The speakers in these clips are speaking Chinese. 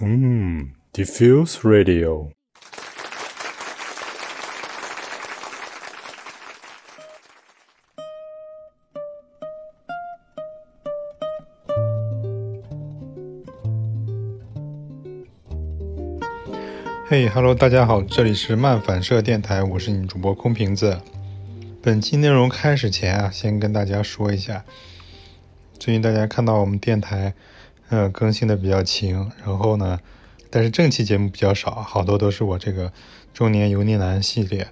嗯，Diffuse Radio。嘿，Hello，大家好，这里是漫反射电台，我是你主播空瓶子。本期内容开始前啊，先跟大家说一下，最近大家看到我们电台，嗯，更新的比较勤，然后呢，但是正期节目比较少，好多都是我这个中年油腻男系列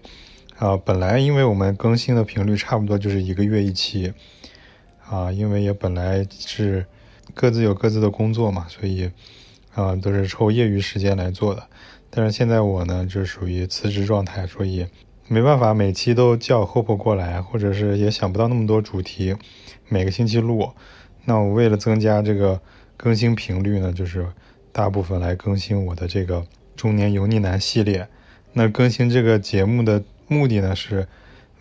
啊。本来因为我们更新的频率差不多就是一个月一期啊，因为也本来是各自有各自的工作嘛，所以啊，都是抽业余时间来做的。但是现在我呢，就属于辞职状态，所以没办法每期都叫 Hope 过来，或者是也想不到那么多主题，每个星期录。那我为了增加这个更新频率呢，就是大部分来更新我的这个中年油腻男系列。那更新这个节目的目的呢，是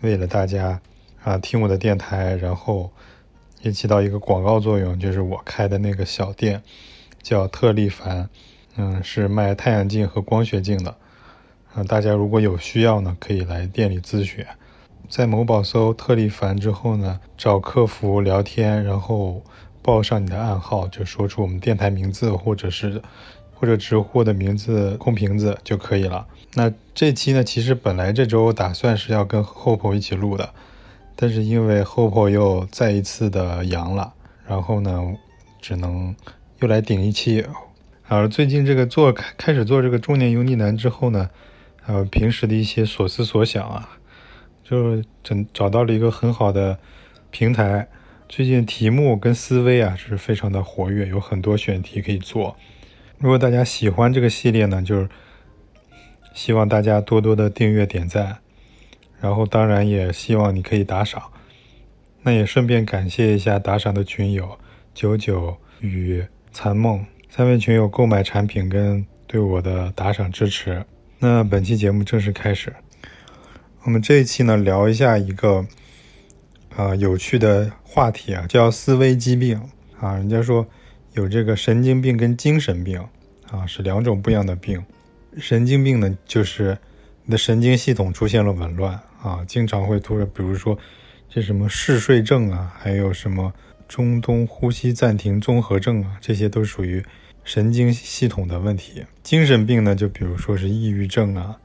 为了大家啊听我的电台，然后也起到一个广告作用，就是我开的那个小店叫特立凡。嗯，是卖太阳镜和光学镜的，啊，大家如果有需要呢，可以来店里咨询，在某宝搜特立凡之后呢，找客服聊天，然后报上你的暗号，就说出我们电台名字或者是或者直呼的名字空瓶子就可以了。那这期呢，其实本来这周打算是要跟 Hope 一起录的，但是因为 Hope 又再一次的阳了，然后呢，只能又来顶一期。而最近这个做开开始做这个中年油腻男之后呢，呃，平时的一些所思所想啊，就找找到了一个很好的平台。最近题目跟思维啊是非常的活跃，有很多选题可以做。如果大家喜欢这个系列呢，就是希望大家多多的订阅点赞，然后当然也希望你可以打赏。那也顺便感谢一下打赏的群友九九与残梦。三位群友购买产品跟对我的打赏支持，那本期节目正式开始。我们这一期呢，聊一下一个啊有趣的话题啊，叫思维疾病啊。人家说有这个神经病跟精神病啊是两种不一样的病。神经病呢，就是你的神经系统出现了紊乱啊，经常会突然，比如说这什么嗜睡症啊，还有什么中东呼吸暂停综合症啊，这些都属于。神经系统的问题，精神病呢，就比如说是抑郁症啊，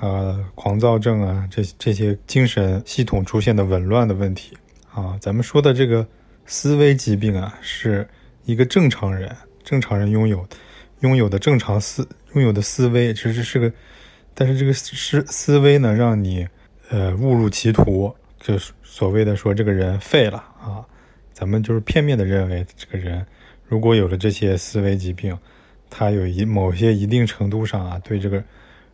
啊，狂躁症啊，这这些精神系统出现的紊乱的问题啊。咱们说的这个思维疾病啊，是一个正常人，正常人拥有拥有的正常思拥有的思维，其实是个，但是这个思思维呢，让你呃误入歧途，就是所谓的说这个人废了啊。咱们就是片面的认为这个人。如果有了这些思维疾病，他有一某些一定程度上啊，对这个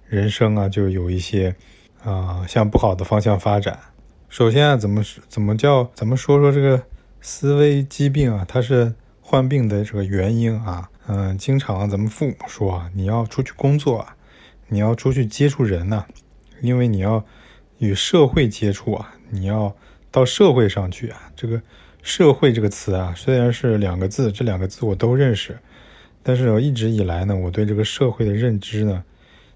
人生啊，就有一些啊向不好的方向发展。首先啊，怎么怎么叫咱们说说这个思维疾病啊，它是患病的这个原因啊。嗯，经常咱们父母说啊，你要出去工作啊，你要出去接触人呐，因为你要与社会接触啊，你要到社会上去啊，这个。社会这个词啊，虽然是两个字，这两个字我都认识，但是我一直以来呢，我对这个社会的认知呢，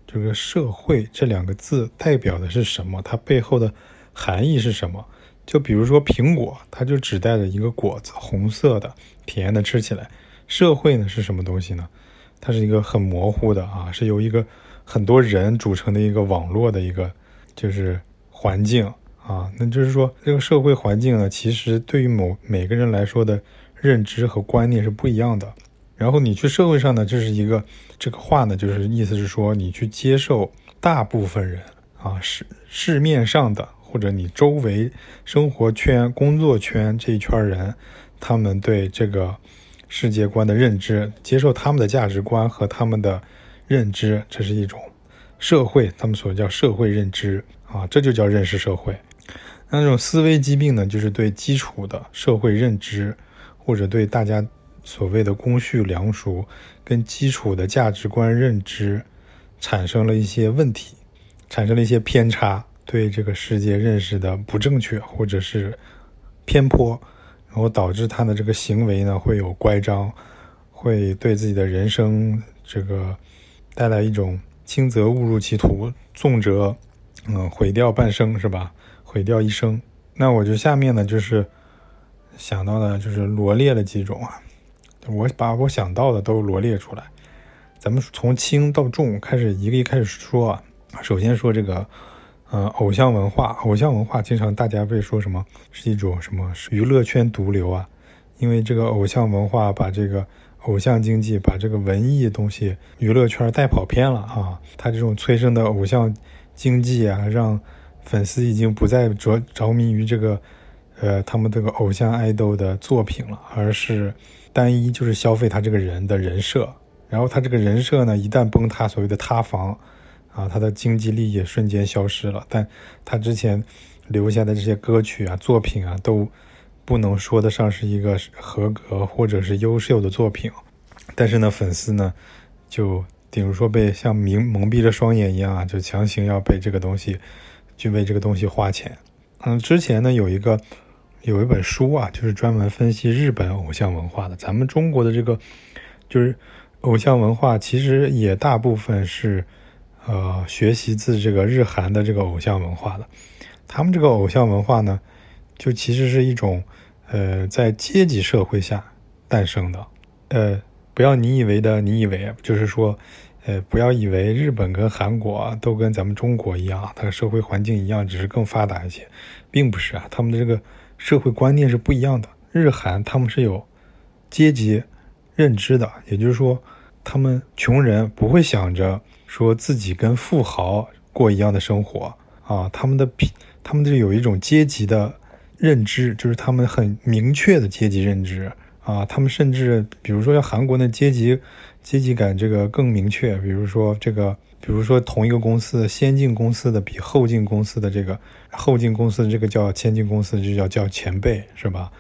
这个社会这两个字代表的是什么？它背后的含义是什么？就比如说苹果，它就只带着一个果子，红色的，甜的，吃起来。社会呢是什么东西呢？它是一个很模糊的啊，是由一个很多人组成的一个网络的一个就是环境。啊，那就是说，这个社会环境呢，其实对于某每个人来说的认知和观念是不一样的。然后你去社会上呢，就是一个这个话呢，就是意思是说，你去接受大部分人啊，市市面上的或者你周围生活圈、工作圈这一圈人，他们对这个世界观的认知，接受他们的价值观和他们的认知，这是一种社会，他们所叫社会认知啊，这就叫认识社会。那种思维疾病呢，就是对基础的社会认知，或者对大家所谓的公序良俗跟基础的价值观认知，产生了一些问题，产生了一些偏差，对这个世界认识的不正确或者是偏颇，然后导致他的这个行为呢会有乖张，会对自己的人生这个带来一种轻则误入歧途，重则嗯毁掉半生，是吧？毁掉一生。那我就下面呢，就是想到的，就是罗列了几种啊，我把我想到的都罗列出来。咱们从轻到重开始，一个一开始说啊。首先说这个，呃，偶像文化，偶像文化经常大家被说什么是一种什么娱乐圈毒瘤啊？因为这个偶像文化把这个偶像经济，把这个文艺东西娱乐圈带跑偏了啊。他这种催生的偶像经济啊，让粉丝已经不再着着迷于这个，呃，他们这个偶像爱豆的作品了，而是单一就是消费他这个人的人设。然后他这个人设呢，一旦崩塌，所谓的塌房。啊，他的经济利益瞬间消失了，但他之前留下的这些歌曲啊、作品啊，都不能说得上是一个合格或者是优秀的作品。但是呢，粉丝呢，就比如说被像蒙蒙蔽了双眼一样啊，就强行要被这个东西去为这个东西花钱。嗯，之前呢有一个有一本书啊，就是专门分析日本偶像文化的。咱们中国的这个就是偶像文化，其实也大部分是。呃，学习自这个日韩的这个偶像文化的，他们这个偶像文化呢，就其实是一种呃，在阶级社会下诞生的。呃，不要你以为的，你以为就是说，呃，不要以为日本跟韩国都跟咱们中国一样，它的社会环境一样，只是更发达一些，并不是啊，他们的这个社会观念是不一样的。日韩他们是有阶级认知的，也就是说，他们穷人不会想着。说自己跟富豪过一样的生活啊，他们的他们就有一种阶级的认知，就是他们很明确的阶级认知啊。他们甚至比如说像韩国的阶级阶级感这个更明确，比如说这个，比如说同一个公司，先进公司的比后进公司的这个后进公司的这个叫先进公司就叫叫前辈是吧？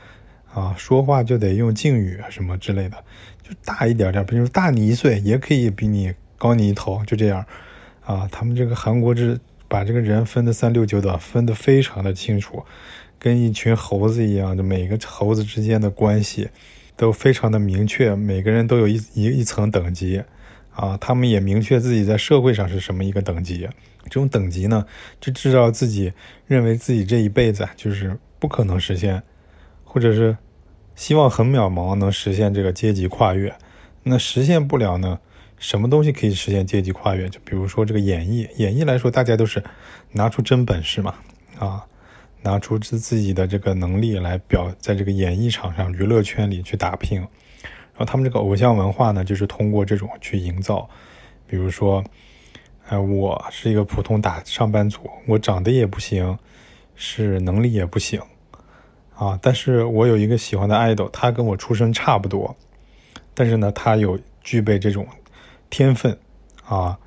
啊，说话就得用敬语什么之类的，就大一点点，比如大你一岁也可以比你。高你一头，就这样，啊，他们这个韩国是把这个人分的三六九等，分得非常的清楚，跟一群猴子一样，就每个猴子之间的关系都非常的明确，每个人都有一一一层等级，啊，他们也明确自己在社会上是什么一个等级，这种等级呢，就知道自己认为自己这一辈子就是不可能实现，或者是希望很渺茫能实现这个阶级跨越，那实现不了呢？什么东西可以实现阶级跨越？就比如说这个演艺，演艺来说，大家都是拿出真本事嘛，啊，拿出自自己的这个能力来表，在这个演艺场上、娱乐圈里去打拼。然后他们这个偶像文化呢，就是通过这种去营造。比如说，呃，我是一个普通打上班族，我长得也不行，是能力也不行，啊，但是我有一个喜欢的 idol，他跟我出身差不多，但是呢，他有具备这种。天分，啊，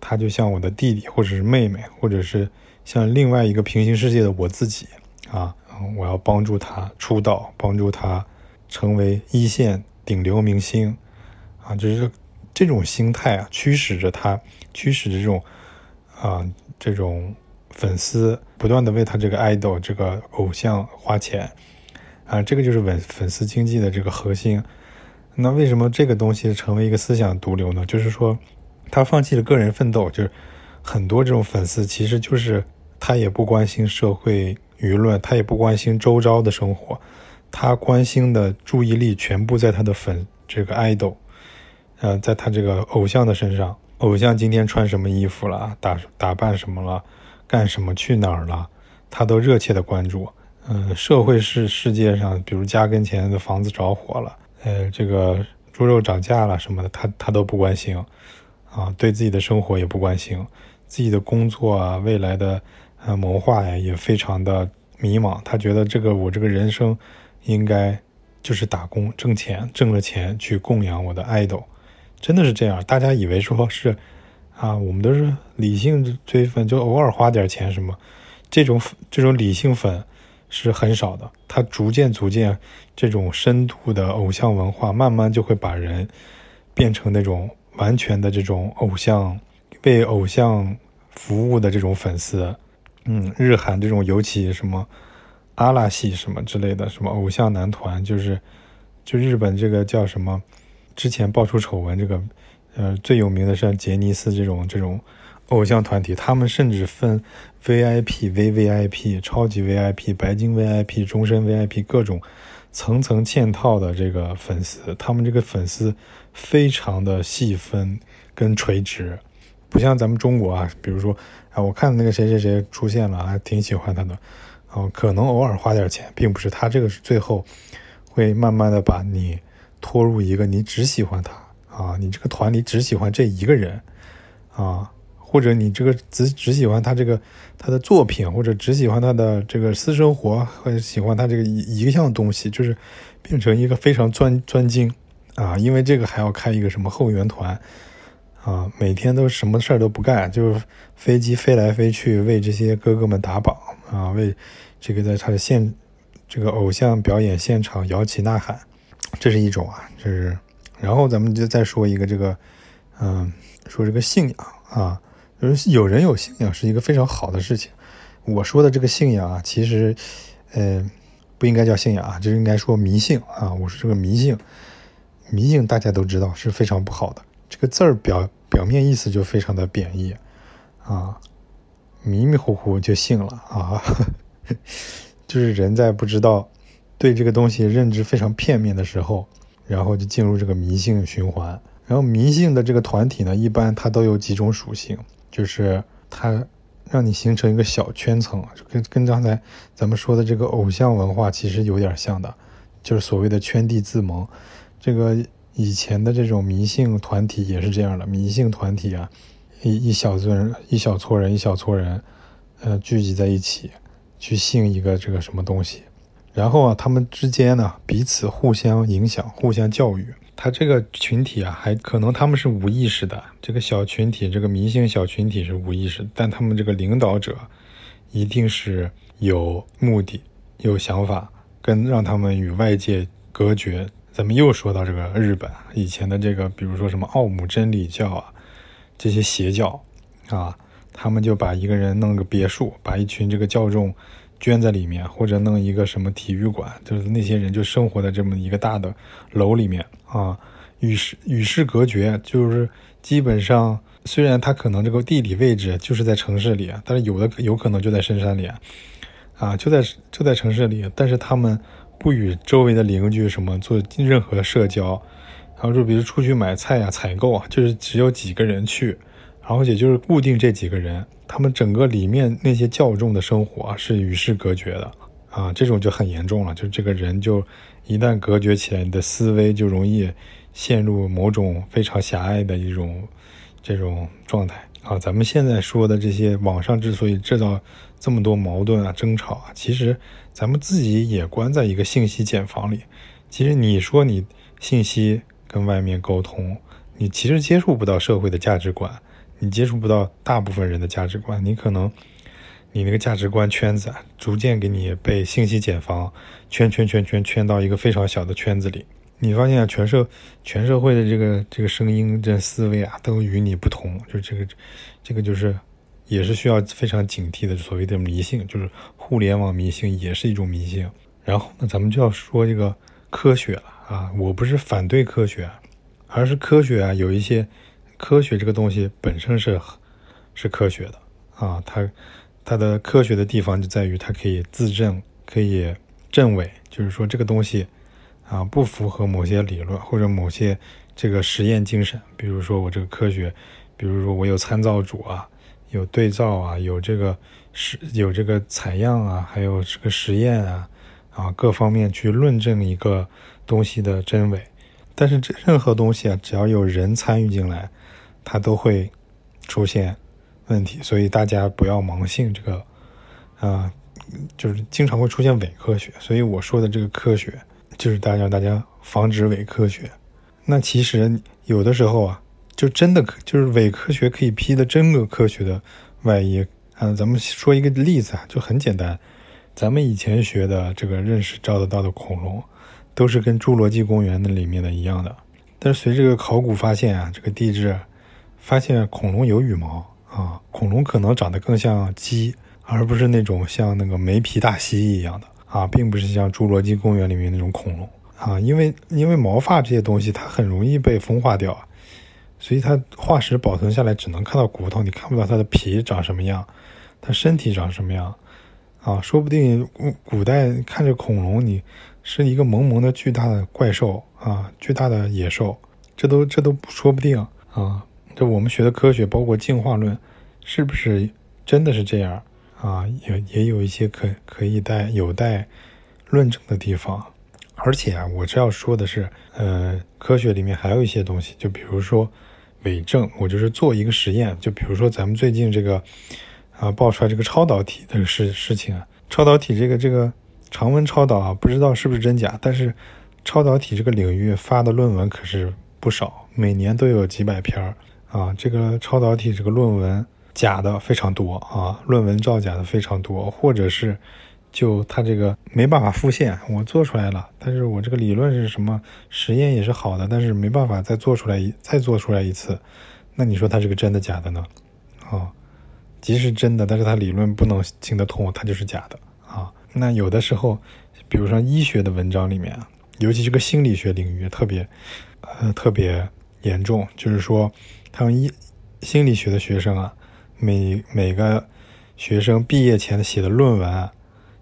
他就像我的弟弟，或者是妹妹，或者是像另外一个平行世界的我自己，啊，我要帮助他出道，帮助他成为一线顶流明星，啊，就是这种心态啊，驱使着他，驱使着这种，啊，这种粉丝不断的为他这个爱豆、这个偶像花钱，啊，这个就是粉粉丝经济的这个核心。那为什么这个东西成为一个思想毒瘤呢？就是说，他放弃了个人奋斗，就是很多这种粉丝，其实就是他也不关心社会舆论，他也不关心周遭的生活，他关心的注意力全部在他的粉这个爱豆，呃，在他这个偶像的身上。偶像今天穿什么衣服了，打打扮什么了，干什么去哪儿了，他都热切的关注。嗯，社会是世界上，比如家跟前的房子着火了。呃，这个猪肉涨价了什么的，他他都不关心，啊，对自己的生活也不关心，自己的工作啊，未来的呃谋划呀，也非常的迷茫。他觉得这个我这个人生应该就是打工挣钱，挣了钱去供养我的爱豆，真的是这样。大家以为说是啊，我们都是理性追粉，就偶尔花点钱什么，这种这种理性粉。是很少的，他逐渐逐渐，这种深度的偶像文化，慢慢就会把人变成那种完全的这种偶像，为偶像服务的这种粉丝。嗯，日韩这种尤其什么阿拉系什么之类的，什么偶像男团，就是就日本这个叫什么之前爆出丑闻，这个呃最有名的像杰尼斯这种这种偶像团体，他们甚至分 VIP、VVIP、超级 VIP、白金 VIP、终身 VIP 各种层层嵌套的这个粉丝，他们这个粉丝非常的细分跟垂直，不像咱们中国啊，比如说啊，我看那个谁谁谁出现了，还挺喜欢他的。哦，可能偶尔花点钱，并不是他这个是最后会慢慢的把你拖入一个你只喜欢他啊，你这个团里只喜欢这一个人啊，或者你这个只只喜欢他这个他的作品，或者只喜欢他的这个私生活，或者喜欢他这个一一项东西，就是变成一个非常专专精啊，因为这个还要开一个什么后援团啊，每天都什么事儿都不干，就是飞机飞来飞去为这些哥哥们打榜。啊，为这个在他的现这个偶像表演现场摇旗呐喊，这是一种啊，这是。然后咱们就再说一个这个，嗯，说这个信仰啊，就是有人有信仰是一个非常好的事情。我说的这个信仰啊，其实，呃，不应该叫信仰啊，就应该说迷信啊。我说这个迷信，迷信大家都知道是非常不好的。这个字儿表表面意思就非常的贬义啊。迷迷糊糊就信了啊，就是人在不知道对这个东西认知非常片面的时候，然后就进入这个迷信循环。然后迷信的这个团体呢，一般它都有几种属性，就是它让你形成一个小圈层，跟跟刚才咱们说的这个偶像文化其实有点像的，就是所谓的圈地自萌。这个以前的这种迷信团体也是这样的，迷信团体啊。一一小撮人，一小撮人，一小撮人，呃，聚集在一起，去信一个这个什么东西，然后啊，他们之间呢，彼此互相影响，互相教育。他这个群体啊，还可能他们是无意识的，这个小群体，这个迷信小群体是无意识，但他们这个领导者一定是有目的、有想法，跟让他们与外界隔绝。咱们又说到这个日本以前的这个，比如说什么奥姆真理教啊。这些邪教啊，他们就把一个人弄个别墅，把一群这个教众圈在里面，或者弄一个什么体育馆，就是那些人就生活在这么一个大的楼里面啊，与世与世隔绝，就是基本上虽然他可能这个地理位置就是在城市里，但是有的有可能就在深山里啊，就在就在城市里，但是他们不与周围的邻居什么做任何社交。然后就比如出去买菜呀、采购啊，就是只有几个人去，后也就是固定这几个人，他们整个里面那些教众的生活是与世隔绝的啊，这种就很严重了。就这个人就一旦隔绝起来，你的思维就容易陷入某种非常狭隘的一种这种状态啊。咱们现在说的这些网上之所以制造这么多矛盾啊、争吵啊，其实咱们自己也关在一个信息茧房里。其实你说你信息。跟外面沟通，你其实接触不到社会的价值观，你接触不到大部分人的价值观，你可能你那个价值观圈子逐渐给你被信息茧房圈圈圈圈圈到一个非常小的圈子里，你发现啊全社全社会的这个这个声音这思维啊都与你不同，就这个这个就是也是需要非常警惕的所谓的迷信，就是互联网迷信也是一种迷信。然后呢，咱们就要说这个科学了。啊，我不是反对科学，而是科学啊，有一些科学这个东西本身是是科学的啊，它它的科学的地方就在于它可以自证，可以证伪，就是说这个东西啊不符合某些理论或者某些这个实验精神，比如说我这个科学，比如说我有参照组啊，有对照啊，有这个实有这个采样啊，还有这个实验啊啊各方面去论证一个。东西的真伪，但是这任何东西啊，只要有人参与进来，它都会出现问题。所以大家不要盲信这个，啊，就是经常会出现伪科学。所以我说的这个科学，就是大家让大家防止伪科学。那其实有的时候啊，就真的就是伪科学可以披的真个科学的外衣。啊，咱们说一个例子啊，就很简单，咱们以前学的这个认识照得到的恐龙。都是跟《侏罗纪公园》那里面的一样的，但是随这个考古发现啊，这个地质发现恐龙有羽毛啊，恐龙可能长得更像鸡，而不是那种像那个没皮大蜥蜴一样的啊，并不是像《侏罗纪公园》里面那种恐龙啊，因为因为毛发这些东西它很容易被风化掉，所以它化石保存下来只能看到骨头，你看不到它的皮长什么样，它身体长什么样啊？说不定古古代看着恐龙，你是一个萌萌的巨大的怪兽啊，巨大的野兽，这都这都说不定啊。这我们学的科学，包括进化论，是不是真的是这样啊？也也有一些可可以待有待论证的地方。而且啊，我这要说的是，呃，科学里面还有一些东西，就比如说伪证，我就是做一个实验，就比如说咱们最近这个啊爆出来这个超导体的事事情啊，超导体这个这个常温超导啊，不知道是不是真假，但是超导体这个领域发的论文可是不少，每年都有几百篇儿。啊，这个超导体这个论文假的非常多啊，论文造假的非常多，或者是就它这个没办法复现，我做出来了，但是我这个理论是什么，实验也是好的，但是没办法再做出来再做出来一次，那你说它这个真的假的呢？啊，即使真的，但是它理论不能行得通，它就是假的啊。那有的时候，比如说医学的文章里面，尤其这个心理学领域特别呃特别严重，就是说。他们一心理学的学生啊，每每个学生毕业前写的论文啊，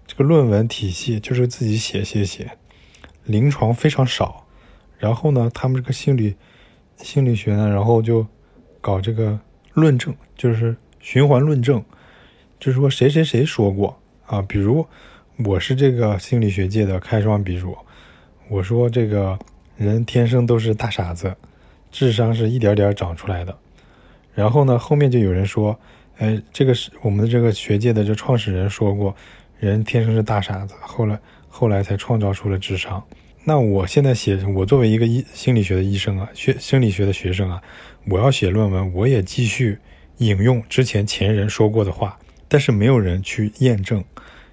这个论文体系就是自己写写写，临床非常少。然后呢，他们这个心理心理学呢，然后就搞这个论证，就是循环论证，就是说谁谁谁说过啊，比如我是这个心理学界的开创鼻祖，我说这个人天生都是大傻子。智商是一点点长出来的，然后呢，后面就有人说，哎，这个是我们的这个学界的这创始人说过，人天生是大傻子，后来后来才创造出了智商。那我现在写，我作为一个医心理学的医生啊，学心理学的学生啊，我要写论文，我也继续引用之前前人说过的话，但是没有人去验证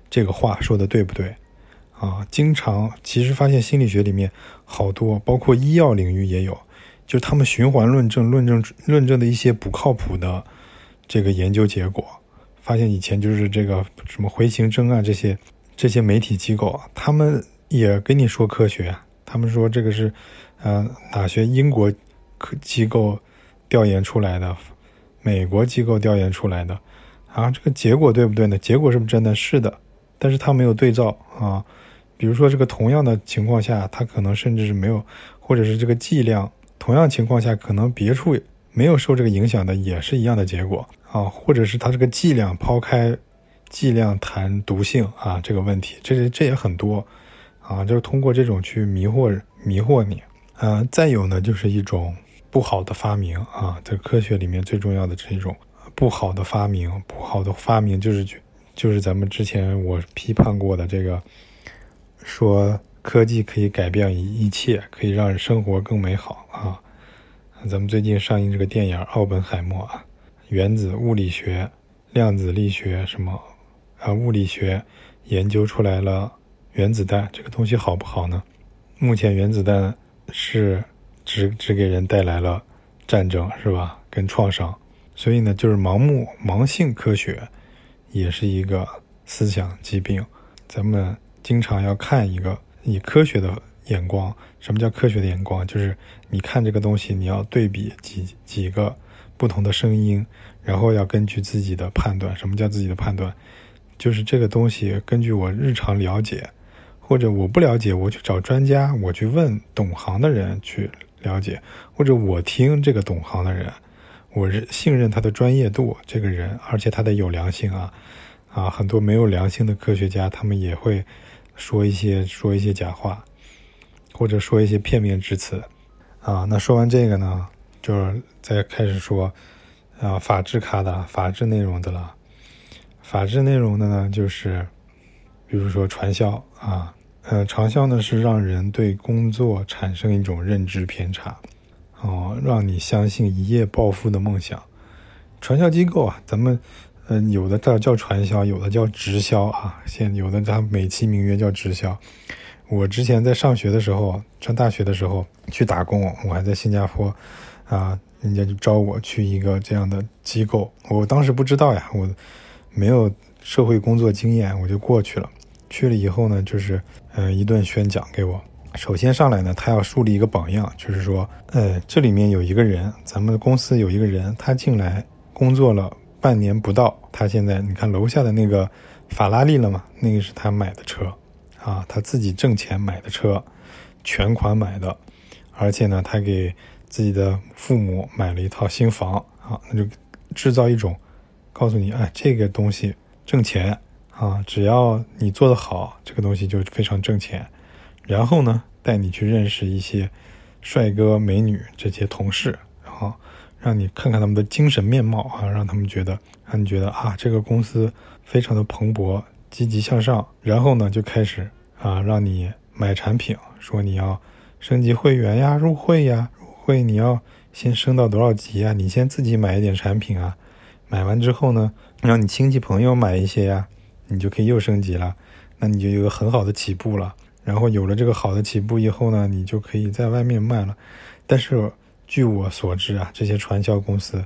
这个话说的对不对啊？经常其实发现心理学里面好多，包括医药领域也有。就是他们循环论证、论证、论证的一些不靠谱的这个研究结果，发现以前就是这个什么回形针啊这些这些媒体机构啊，他们也跟你说科学，他们说这个是呃哪些英国科机构调研出来的，美国机构调研出来的啊，这个结果对不对呢？结果是不是真的？是的，但是他没有对照啊，比如说这个同样的情况下，他可能甚至是没有，或者是这个剂量。同样情况下，可能别处没有受这个影响的，也是一样的结果啊，或者是它这个剂量抛开剂量谈毒性啊这个问题，这这也很多啊，就是通过这种去迷惑迷惑你啊。再有呢，就是一种不好的发明啊，在科学里面最重要的这种不好的发明，不好的发明就是就是咱们之前我批判过的这个说。科技可以改变一一切，可以让生活更美好啊！咱们最近上映这个电影《奥本海默》啊，原子物理学、量子力学什么啊，物理学研究出来了原子弹，这个东西好不好呢？目前原子弹是只只给人带来了战争，是吧？跟创伤，所以呢，就是盲目盲性科学，也是一个思想疾病。咱们经常要看一个。以科学的眼光，什么叫科学的眼光？就是你看这个东西，你要对比几几个不同的声音，然后要根据自己的判断。什么叫自己的判断？就是这个东西根据我日常了解，或者我不了解，我去找专家，我去问懂行的人去了解，或者我听这个懂行的人，我是信任他的专业度，这个人，而且他得有良心啊啊！很多没有良心的科学家，他们也会。说一些说一些假话，或者说一些片面之词，啊，那说完这个呢，就是再开始说，啊，法制卡的法制内容的了。法制内容的呢，就是比如说传销啊，呃，传销呢是让人对工作产生一种认知偏差，哦，让你相信一夜暴富的梦想。传销机构啊，咱们。嗯，有的叫叫传销，有的叫直销啊。现有的它美其名曰叫直销。我之前在上学的时候，上大学的时候去打工，我还在新加坡啊，人家就招我去一个这样的机构。我当时不知道呀，我没有社会工作经验，我就过去了。去了以后呢，就是嗯一顿宣讲给我首先上来呢，他要树立一个榜样，就是说，呃，这里面有一个人，咱们公司有一个人，他进来工作了半年不到，他现在你看楼下的那个法拉利了嘛，那个是他买的车，啊，他自己挣钱买的车，全款买的，而且呢，他给自己的父母买了一套新房，啊，那就制造一种，告诉你，哎，这个东西挣钱。啊，只要你做得好，这个东西就非常挣钱。然后呢，带你去认识一些帅哥美女这些同事，然后让你看看他们的精神面貌啊，让他们觉得让你觉得啊，这个公司非常的蓬勃，积极向上。然后呢，就开始啊，让你买产品，说你要升级会员呀，入会呀，入会你要先升到多少级啊？你先自己买一点产品啊，买完之后呢，让你亲戚朋友买一些呀。你就可以又升级了，那你就有个很好的起步了。然后有了这个好的起步以后呢，你就可以在外面卖了。但是据我所知啊，这些传销公司，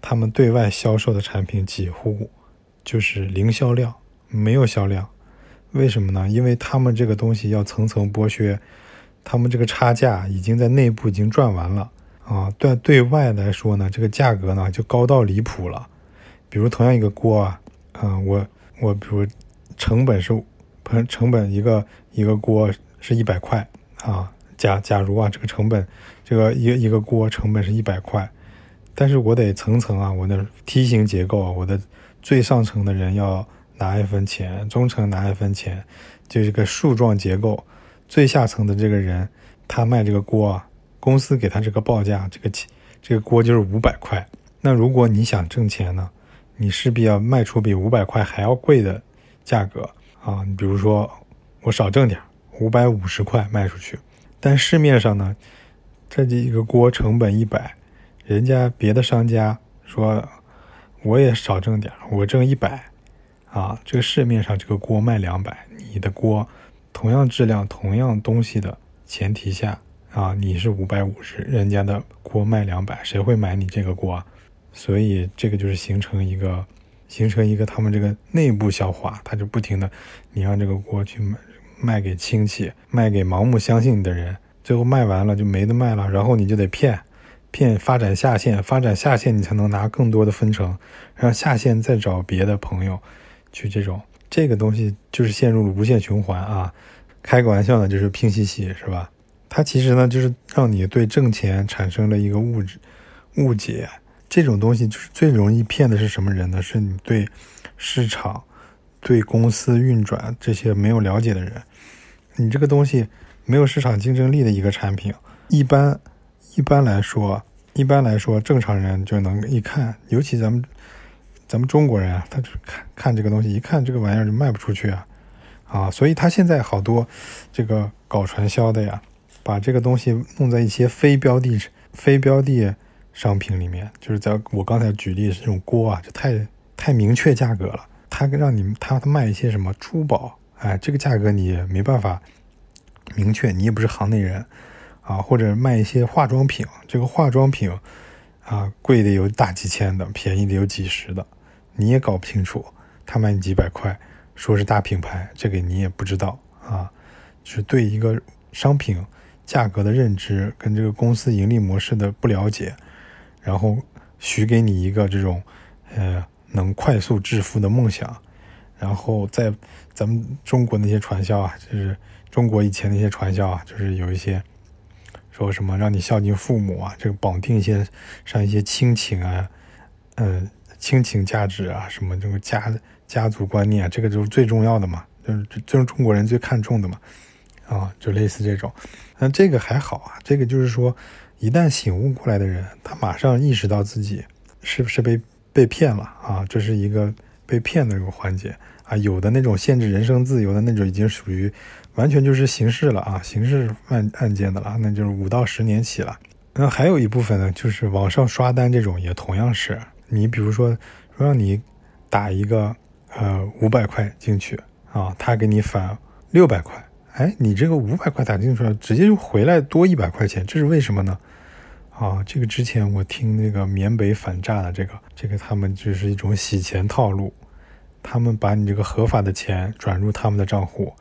他们对外销售的产品几乎就是零销量，没有销量。为什么呢？因为他们这个东西要层层剥削，他们这个差价已经在内部已经赚完了啊。但对外来说呢，这个价格呢就高到离谱了。比如同样一个锅啊，嗯，我。我比如成本是，成成本一个一个锅是一百块啊，假假如啊这个成本，这个一一个锅成本是一百块，但是我得层层啊，我的梯形结构，我的最上层的人要拿一分钱，中层拿一分钱，就是个树状结构，最下层的这个人他卖这个锅啊，公司给他这个报价，这个这个锅就是五百块，那如果你想挣钱呢？你势必要卖出比五百块还要贵的价格啊！你比如说，我少挣点，五百五十块卖出去。但市面上呢，这几个锅成本一百，人家别的商家说我也少挣点，我挣一百啊。这个市面上这个锅卖两百，你的锅同样质量、同样东西的前提下啊，你是五百五十，人家的锅卖两百，谁会买你这个锅？所以这个就是形成一个，形成一个他们这个内部消化，他就不停的，你让这个锅去买卖给亲戚，卖给盲目相信你的人，最后卖完了就没得卖了，然后你就得骗，骗发展下线，发展下线你才能拿更多的分成，让下线再找别的朋友，去这种这个东西就是陷入了无限循环啊！开个玩笑呢，就是拼夕夕是吧？它其实呢就是让你对挣钱产生了一个误质误解。这种东西就是最容易骗的是什么人呢？是你对市场、对公司运转这些没有了解的人。你这个东西没有市场竞争力的一个产品，一般一般来说，一般来说正常人就能一看，尤其咱们咱们中国人啊，他就看看这个东西，一看这个玩意儿就卖不出去啊啊！所以他现在好多这个搞传销的呀，把这个东西弄在一些非标的、非标的。商品里面，就是在我刚才举例这种锅啊，就太太明确价格了。他让你他卖一些什么珠宝，哎，这个价格你没办法明确，你也不是行内人啊。或者卖一些化妆品，这个化妆品啊，贵的有大几千的，便宜的有几十的，你也搞不清楚。他卖你几百块，说是大品牌，这个你也不知道啊。就是对一个商品价格的认知跟这个公司盈利模式的不了解。然后许给你一个这种，呃，能快速致富的梦想，然后在咱们中国那些传销啊，就是中国以前那些传销啊，就是有一些说什么让你孝敬父母啊，这个绑定一些上一些亲情啊，嗯，亲情价值啊，什么这个家家族观念，这个就是最重要的嘛，就是就是中国人最看重的嘛，啊，就类似这种，那这个还好啊，这个就是说。一旦醒悟过来的人，他马上意识到自己是不是被被骗了啊？这是一个被骗的一个环节啊。有的那种限制人身自由的那种，已经属于完全就是刑事了啊，刑事案案件的了，那就是五到十年起了。那还有一部分呢，就是网上刷单这种，也同样是你比如说说让你打一个呃五百块进去啊，他给你返六百块。哎，你这个五百块打进去了，直接就回来多一百块钱，这是为什么呢？啊，这个之前我听那个缅北反诈的这个，这个他们就是一种洗钱套路，他们把你这个合法的钱转入他们的账户，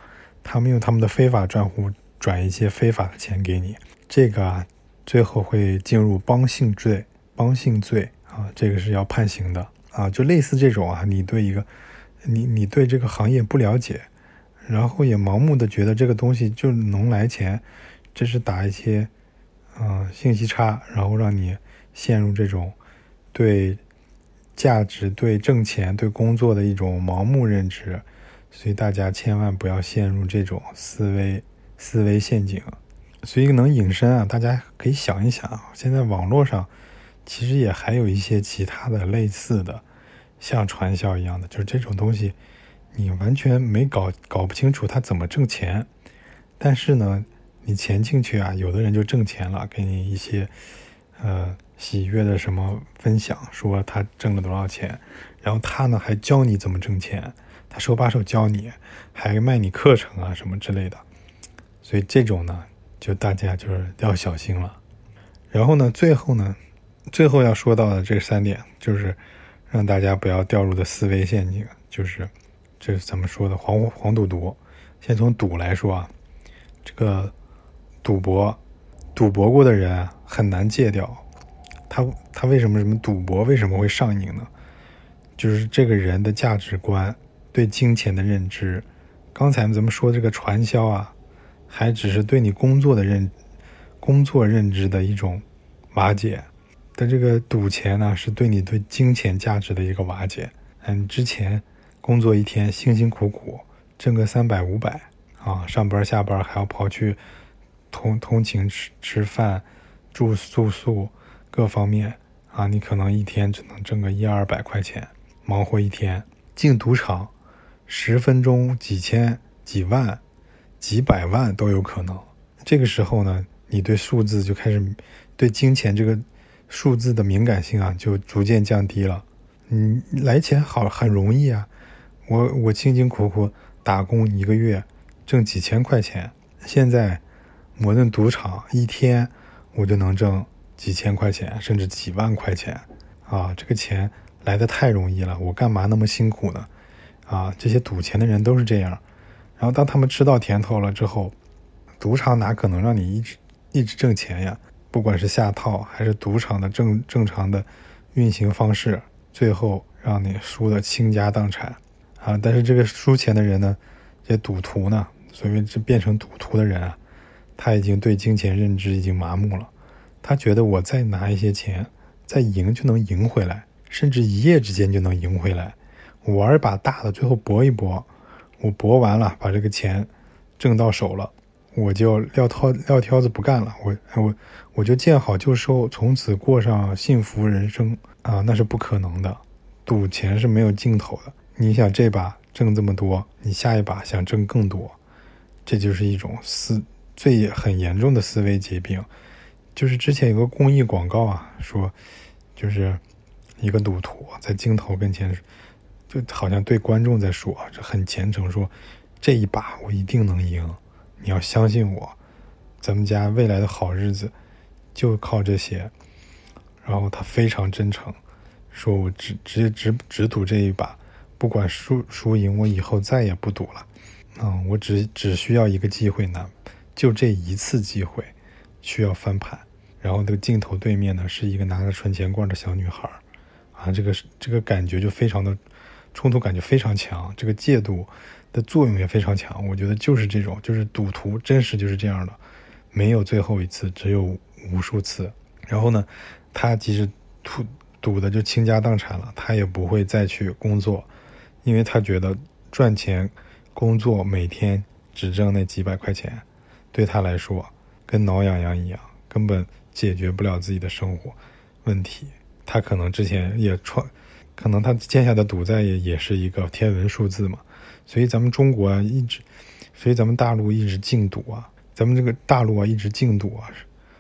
他们用他们的非法账户转一些非法的钱给你，这个啊，最后会进入帮性罪，帮性罪啊，这个是要判刑的啊。就类似这种啊，你对一个，你你对这个行业不了解，然后也盲目的觉得这个东西就能来钱，这是打一些，嗯，信息差，然后让你陷入这种对价值、对挣钱、对工作的一种盲目认知，所以大家千万不要陷入这种思维。思维陷阱，所以能隐身啊！大家可以想一想，现在网络上其实也还有一些其他的类似的，像传销一样的，就是这种东西，你完全没搞搞不清楚它怎么挣钱，但是呢，你钱进去啊，有的人就挣钱了，给你一些呃喜悦的什么分享，说他挣了多少钱，然后他呢还教你怎么挣钱，他手把手教你，还卖你课程啊什么之类的。所以这种呢，就大家就是要小心了。然后呢，最后呢，最后要说到的这三点，就是让大家不要掉入的思维陷阱，就是这是怎么说的？黄黄赌毒。先从赌来说啊，这个赌博，赌博过的人很难戒掉。他他为什么什么赌博为什么会上瘾呢？就是这个人的价值观对金钱的认知。刚才咱们说这个传销啊。还只是对你工作的认，工作认知的一种瓦解，但这个赌钱呢，是对你对金钱价值的一个瓦解。嗯，之前工作一天辛辛苦苦挣个三百五百啊，上班下班还要跑去通通勤吃吃饭、住住宿各方面啊，你可能一天只能挣个一二百块钱，忙活一天进赌场，十分钟几千几万。几百万都有可能，这个时候呢，你对数字就开始，对金钱这个数字的敏感性啊，就逐渐降低了。嗯来钱好很容易啊，我我辛辛苦苦打工一个月挣几千块钱，现在摩登赌场一天我就能挣几千块钱，甚至几万块钱啊，这个钱来的太容易了，我干嘛那么辛苦呢？啊，这些赌钱的人都是这样。然后当他们吃到甜头了之后，赌场哪可能让你一直一直挣钱呀？不管是下套还是赌场的正正常的运行方式，最后让你输得倾家荡产啊！但是这个输钱的人呢，这赌徒呢，所谓这变成赌徒的人啊，他已经对金钱认知已经麻木了，他觉得我再拿一些钱，再赢就能赢回来，甚至一夜之间就能赢回来，我玩一把大的，最后搏一搏。我搏完了，把这个钱挣到手了，我就撂挑撂挑子不干了，我我我就见好就收，从此过上幸福人生啊！那是不可能的，赌钱是没有尽头的。你想这把挣这么多，你下一把想挣更多，这就是一种思最很严重的思维疾病。就是之前有个公益广告啊，说就是一个赌徒在镜头跟前。就好像对观众在说，这很虔诚，说这一把我一定能赢，你要相信我，咱们家未来的好日子就靠这些。然后他非常真诚，说我只只只只赌这一把，不管输输赢，我以后再也不赌了。嗯，我只只需要一个机会呢，就这一次机会，需要翻盘。然后那个镜头对面呢，是一个拿着存钱罐的小女孩，啊，这个这个感觉就非常的。冲突感觉非常强，这个戒赌的作用也非常强。我觉得就是这种，就是赌徒，真实就是这样的，没有最后一次，只有无数次。然后呢，他即使赌赌的就倾家荡产了，他也不会再去工作，因为他觉得赚钱、工作每天只挣那几百块钱，对他来说跟挠痒痒一样，根本解决不了自己的生活问题。他可能之前也创。可能他欠下的赌债也也是一个天文数字嘛，所以咱们中国啊一直，所以咱们大陆一直禁赌啊，咱们这个大陆啊一直禁赌啊，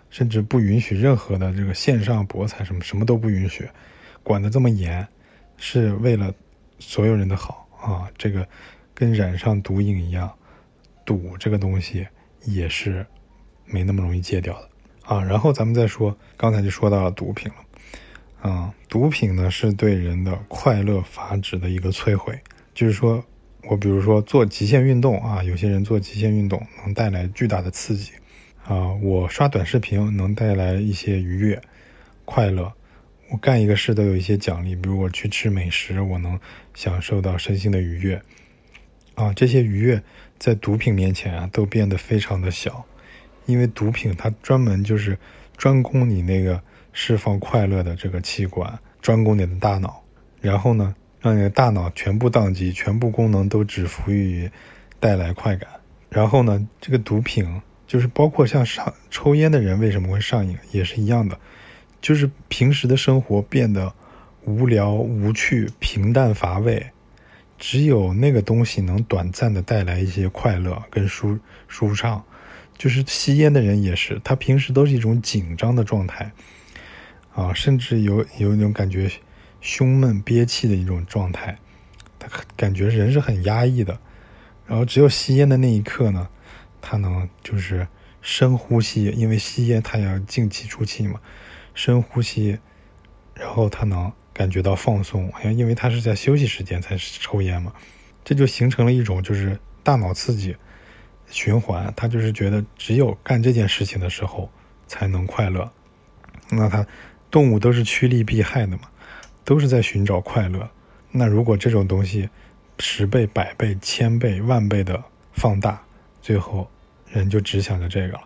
甚至不允许任何的这个线上博彩什么什么都不允许，管得这么严，是为了所有人的好啊。这个跟染上毒瘾一样，赌这个东西也是没那么容易戒掉的啊。然后咱们再说，刚才就说到了毒品了。啊，毒品呢是对人的快乐阀值的一个摧毁，就是说，我比如说做极限运动啊，有些人做极限运动能带来巨大的刺激啊，我刷短视频能带来一些愉悦、快乐。我干一个事都有一些奖励，比如我去吃美食，我能享受到身心的愉悦啊。这些愉悦在毒品面前啊，都变得非常的小，因为毒品它专门就是专攻你那个释放快乐的这个器官，专攻你的大脑，然后呢，让你的大脑全部宕机，全部功能都只服务于带来快感。然后呢，这个毒品就是包括像上抽烟的人为什么会上瘾，也是一样的。就是平时的生活变得无聊、无趣、平淡、乏味，只有那个东西能短暂的带来一些快乐跟舒舒畅。就是吸烟的人也是，他平时都是一种紧张的状态，啊，甚至有有一种感觉胸闷憋气的一种状态，他感觉人是很压抑的。然后只有吸烟的那一刻呢，他能就是深呼吸，因为吸烟他要进气出气嘛。深呼吸，然后他能感觉到放松，因为他是在休息时间才抽烟嘛，这就形成了一种就是大脑刺激循环，他就是觉得只有干这件事情的时候才能快乐。那他动物都是趋利避害的嘛，都是在寻找快乐。那如果这种东西十倍、百倍、千倍、万倍的放大，最后人就只想着这个了。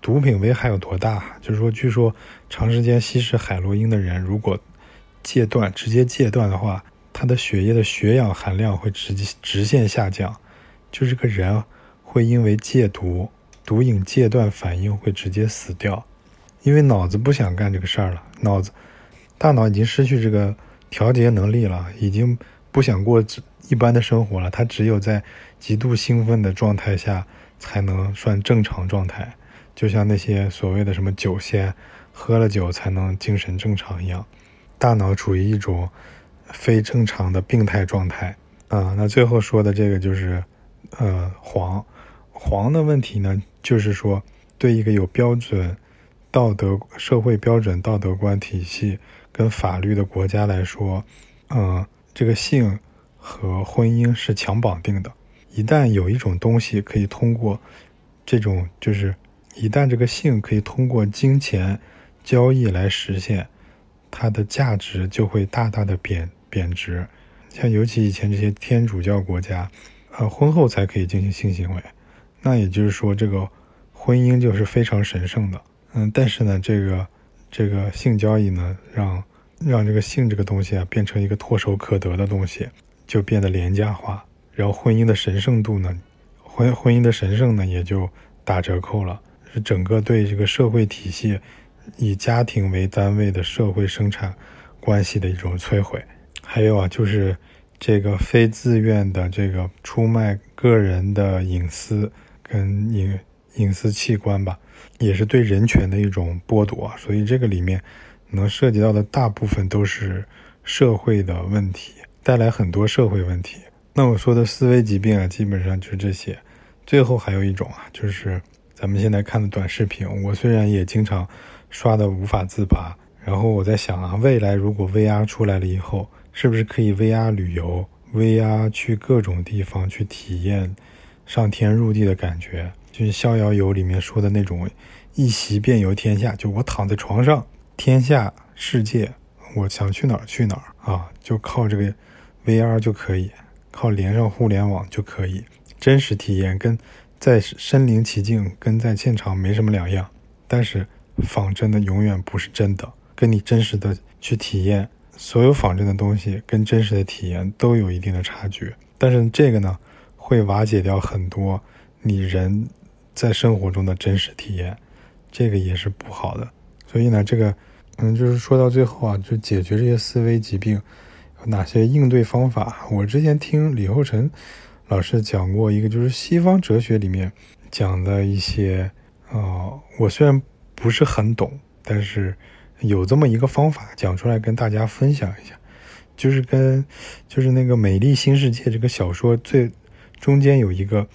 毒品危害有多大？就是说，据说长时间吸食海洛因的人，如果戒断，直接戒断的话，他的血液的血氧含量会直直线下降，就这个人会因为戒毒、毒瘾戒断反应会直接死掉，因为脑子不想干这个事儿了，脑子大脑已经失去这个调节能力了，已经不想过一般的生活了，他只有在极度兴奋的状态下才能算正常状态。就像那些所谓的什么酒仙，喝了酒才能精神正常一样，大脑处于一种非正常的病态状态啊。那最后说的这个就是，呃，黄黄的问题呢，就是说对一个有标准道德社会标准道德观体系跟法律的国家来说，嗯，这个性和婚姻是强绑定的，一旦有一种东西可以通过这种就是。一旦这个性可以通过金钱交易来实现，它的价值就会大大的贬贬值。像尤其以前这些天主教国家，呃，婚后才可以进行性行为，那也就是说，这个婚姻就是非常神圣的。嗯，但是呢，这个这个性交易呢，让让这个性这个东西啊，变成一个唾手可得的东西，就变得廉价化。然后婚姻的神圣度呢，婚婚姻的神圣呢，也就打折扣了。是整个对这个社会体系以家庭为单位的社会生产关系的一种摧毁，还有啊，就是这个非自愿的这个出卖个人的隐私跟隐隐私器官吧，也是对人权的一种剥夺。所以这个里面能涉及到的大部分都是社会的问题，带来很多社会问题。那我说的思维疾病啊，基本上就是这些。最后还有一种啊，就是。咱们现在看的短视频，我虽然也经常刷的无法自拔。然后我在想啊，未来如果 VR 出来了以后，是不是可以 VR 旅游，VR 去各种地方去体验上天入地的感觉？就是《逍遥游》里面说的那种一席便游天下，就我躺在床上，天下世界，我想去哪儿去哪儿啊，就靠这个 VR 就可以，靠连上互联网就可以真实体验跟。在身临其境，跟在现场没什么两样，但是仿真的永远不是真的，跟你真实的去体验，所有仿真的东西跟真实的体验都有一定的差距。但是这个呢，会瓦解掉很多你人在生活中的真实体验，这个也是不好的。所以呢，这个嗯，就是说到最后啊，就解决这些思维疾病有哪些应对方法？我之前听李厚成。老师讲过一个，就是西方哲学里面讲的一些，啊，我虽然不是很懂，但是有这么一个方法讲出来跟大家分享一下，就是跟就是那个《美丽新世界》这个小说最中间有一个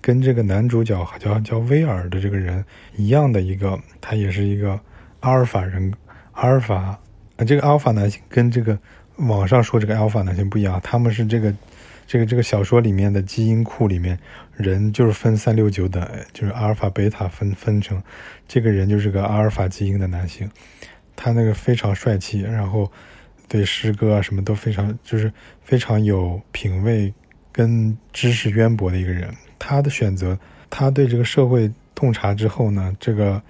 跟这个男主角叫叫威尔的这个人一样的一个，他也是一个阿尔法人，阿尔法，这个阿尔法男性跟这个网上说这个阿尔法男性不一样，他们是这个。这个这个小说里面的基因库里面，人就是分三六九等，就是阿尔法、贝塔分分成，这个人就是个阿尔法基因的男性，他那个非常帅气，然后对诗歌啊什么都非常，就是非常有品味跟知识渊博的一个人。他的选择，他对这个社会洞察之后呢，这个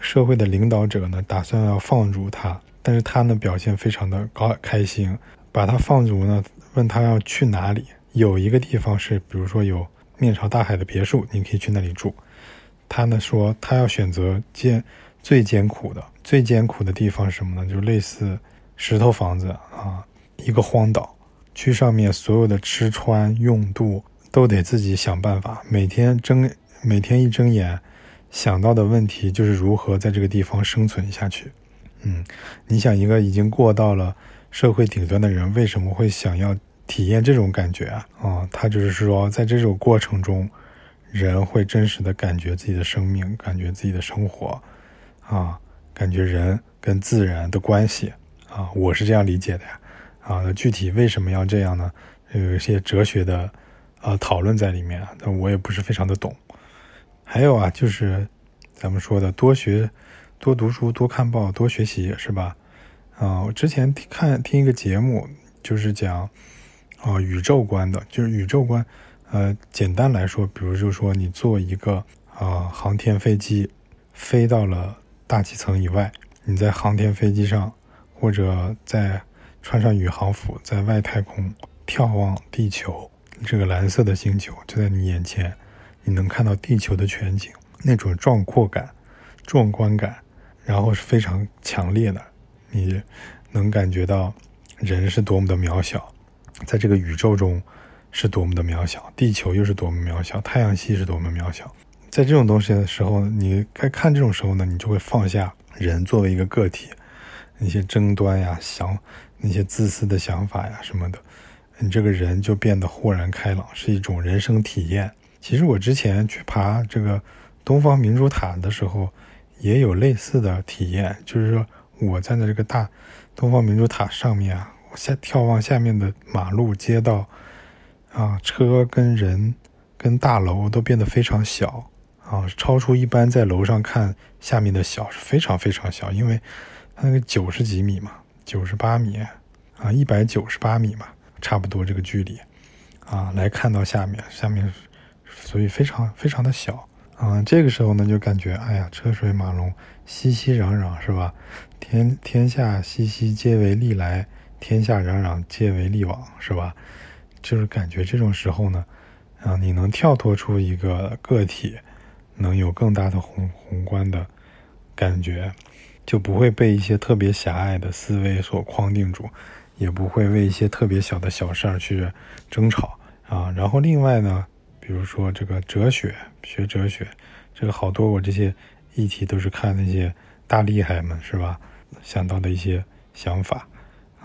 社会的领导者呢打算要放逐他，但是他呢表现非常的高开心，把他放逐呢。问他要去哪里？有一个地方是，比如说有面朝大海的别墅，你可以去那里住。他呢说，他要选择艰最艰苦的、最艰苦的地方是什么呢？就类似石头房子啊，一个荒岛，去上面所有的吃穿用度都得自己想办法。每天睁每天一睁眼，想到的问题就是如何在这个地方生存下去。嗯，你想一个已经过到了社会顶端的人，为什么会想要？体验这种感觉啊，啊，他就是说，在这种过程中，人会真实的感觉自己的生命，感觉自己的生活，啊，感觉人跟自然的关系，啊，我是这样理解的呀，啊，那具体为什么要这样呢？有一些哲学的啊讨论在里面，但我也不是非常的懂。还有啊，就是咱们说的多学、多读书、多看报、多学习，是吧？啊，我之前看听一个节目，就是讲。啊，宇宙观的，就是宇宙观。呃，简单来说，比如就说你坐一个啊航天飞机，飞到了大气层以外，你在航天飞机上，或者在穿上宇航服，在外太空眺望地球，这个蓝色的星球就在你眼前，你能看到地球的全景，那种壮阔感、壮观感，然后是非常强烈的，你能感觉到人是多么的渺小。在这个宇宙中是多么的渺小，地球又是多么渺小，太阳系是多么渺小。在这种东西的时候，你该看这种时候呢，你就会放下人作为一个个体那些争端呀、想那些自私的想法呀什么的，你这个人就变得豁然开朗，是一种人生体验。其实我之前去爬这个东方明珠塔的时候，也有类似的体验，就是说我站在这个大东方明珠塔上面啊。下眺望下面的马路、街道，啊，车跟人跟大楼都变得非常小啊，超出一般在楼上看下面的小是非常非常小，因为它那个九十几米嘛，九十八米啊，一百九十八米嘛，差不多这个距离啊，来看到下面，下面所以非常非常的小啊。这个时候呢，就感觉哎呀，车水马龙，熙熙攘攘，是吧？天天下熙熙，皆为利来。天下攘攘，皆为利往，是吧？就是感觉这种时候呢，啊，你能跳脱出一个个体，能有更大的宏宏观的感觉，就不会被一些特别狭隘的思维所框定住，也不会为一些特别小的小事儿去争吵啊。然后另外呢，比如说这个哲学，学哲学，这个好多我这些议题都是看那些大厉害们，是吧？想到的一些想法。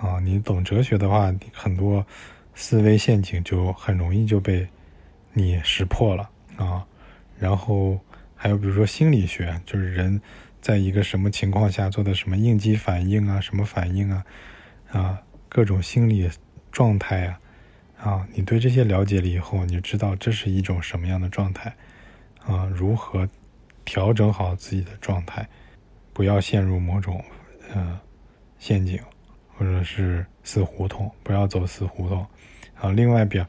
啊，你懂哲学的话，很多思维陷阱就很容易就被你识破了啊。然后还有比如说心理学，就是人在一个什么情况下做的什么应激反应啊，什么反应啊，啊，各种心理状态啊，啊，你对这些了解了以后，你就知道这是一种什么样的状态啊，如何调整好自己的状态，不要陷入某种呃陷阱。或者是死胡同，不要走死胡同。啊，另外，比，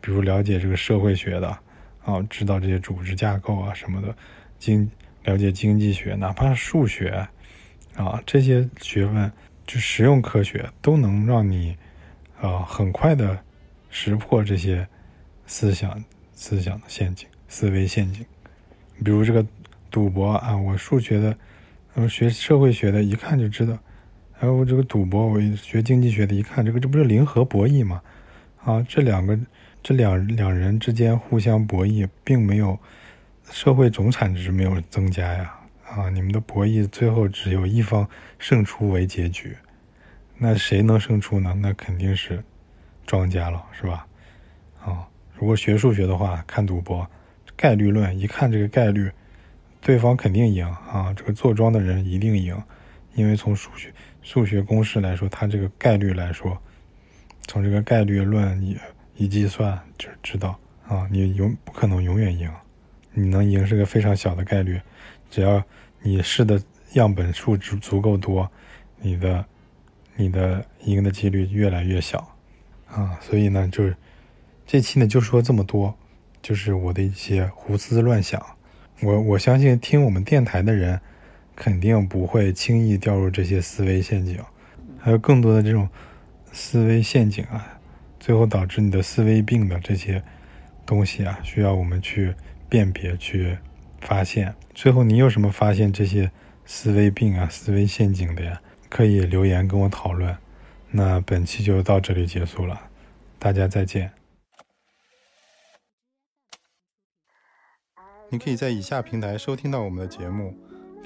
比如了解这个社会学的，啊，知道这些组织架构啊什么的，经了解经济学，哪怕数学，啊，这些学问就实用科学都能让你，啊，很快的识破这些思想思想的陷阱、思维陷阱。比如这个赌博啊，我数学的，嗯，学社会学的，一看就知道。还有这个赌博，我学经济学的，一看这个，这不是零和博弈吗？啊，这两个，这两两人之间互相博弈，并没有社会总产值没有增加呀。啊，你们的博弈最后只有一方胜出为结局，那谁能胜出呢？那肯定是庄家了，是吧？啊，如果学数学的话，看赌博概率论，一看这个概率，对方肯定赢啊，这个坐庄的人一定赢，因为从数学。数学公式来说，它这个概率来说，从这个概率论有一计算就知道啊，你永不可能永远赢，你能赢是个非常小的概率，只要你试的样本数足足够多，你的你的赢的几率越来越小啊。所以呢，就是这期呢就说这么多，就是我的一些胡思乱想。我我相信听我们电台的人肯定不会轻易掉入这些思维陷阱，还有更多的这种思维陷阱啊。最后导致你的思维病的这些东西啊，需要我们去辨别、去发现。最后你有什么发现这些思维病啊、思维陷阱的呀？可以留言跟我讨论。那本期就到这里结束了，大家再见。你可以在以下平台收听到我们的节目：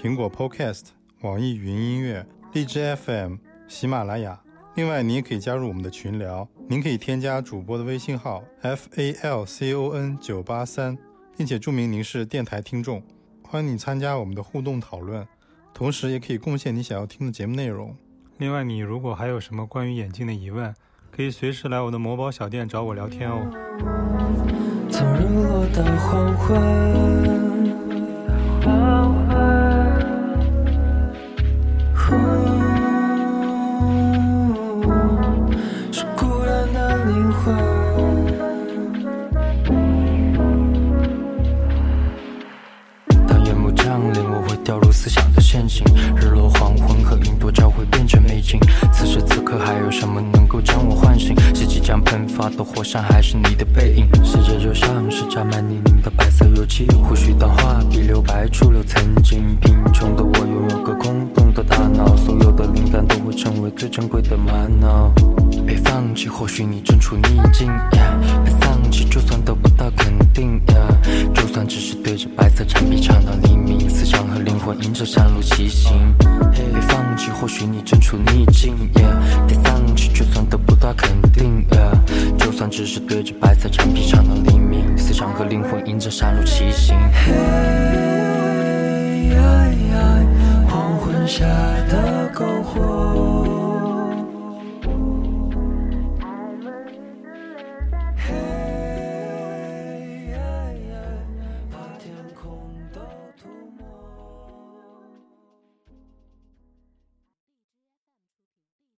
苹果 Podcast、网易云音乐、荔枝 FM、喜马拉雅。另外，你也可以加入我们的群聊。您可以添加主播的微信号 f a l c o n 九八三，并且注明您是电台听众。欢迎你参加我们的互动讨论，同时也可以贡献你想要听的节目内容。另外，你如果还有什么关于眼镜的疑问，可以随时来我的某宝小店找我聊天哦。从日落到黄昏。